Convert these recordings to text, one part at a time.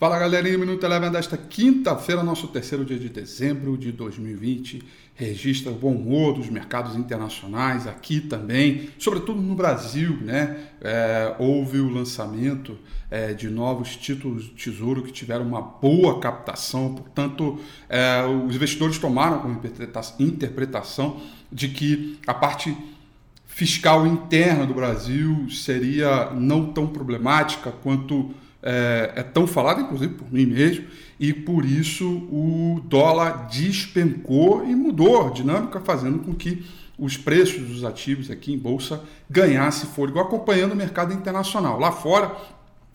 Fala galerinha, Minuto Eleven desta quinta-feira, nosso terceiro dia de dezembro de 2020. Registra o bom humor dos mercados internacionais, aqui também, sobretudo no Brasil, né? É, houve o lançamento é, de novos títulos de tesouro que tiveram uma boa captação, portanto, é, os investidores tomaram como interpretação de que a parte fiscal interna do Brasil seria não tão problemática quanto é, é tão falado, inclusive por mim mesmo, e por isso o dólar despencou e mudou a dinâmica, fazendo com que os preços dos ativos aqui em bolsa ganhassem fôlego, acompanhando o mercado internacional. Lá fora,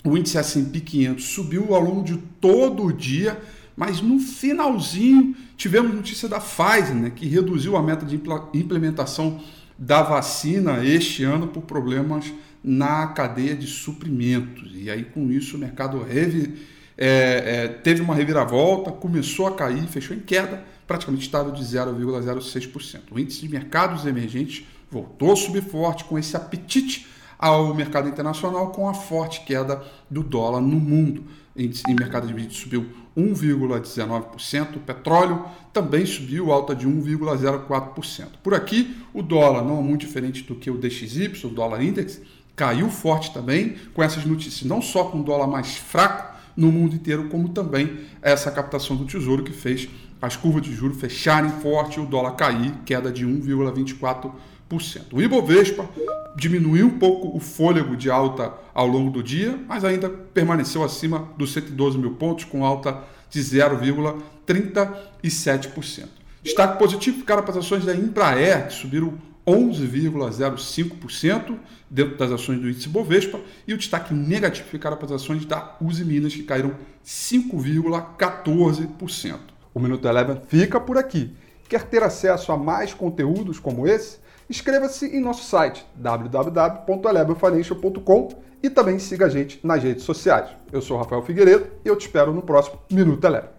o índice S&P 500 subiu ao longo de todo o dia, mas no finalzinho tivemos notícia da Pfizer, né, que reduziu a meta de implementação da vacina este ano por problemas na cadeia de suprimentos. E aí, com isso, o mercado revi, é, é, teve uma reviravolta, começou a cair, fechou em queda, praticamente estável de 0,06%. O índice de mercados emergentes voltou a subir forte com esse apetite ao mercado internacional, com a forte queda do dólar no mundo. O índice de mercado emergente subiu 1,19%. O petróleo também subiu, alta de 1,04%. Por aqui, o dólar não é muito diferente do que o DXY, o dólar index, caiu forte também com essas notícias, não só com o dólar mais fraco no mundo inteiro, como também essa captação do Tesouro que fez as curvas de juros fecharem forte e o dólar cair, queda de 1,24%. O Ibovespa diminuiu um pouco o fôlego de alta ao longo do dia, mas ainda permaneceu acima dos 112 mil pontos, com alta de 0,37%. Destaque positivo ficaram as ações da Embraer, que subiram 11,05% dentro das ações do índice Bovespa e o destaque negativo ficaram para as ações da Uzi Minas, que caíram 5,14%. O Minuto Eleven fica por aqui. Quer ter acesso a mais conteúdos como esse? Inscreva-se em nosso site www.elevenfinancial.com e também siga a gente nas redes sociais. Eu sou Rafael Figueiredo e eu te espero no próximo Minuto Eleven.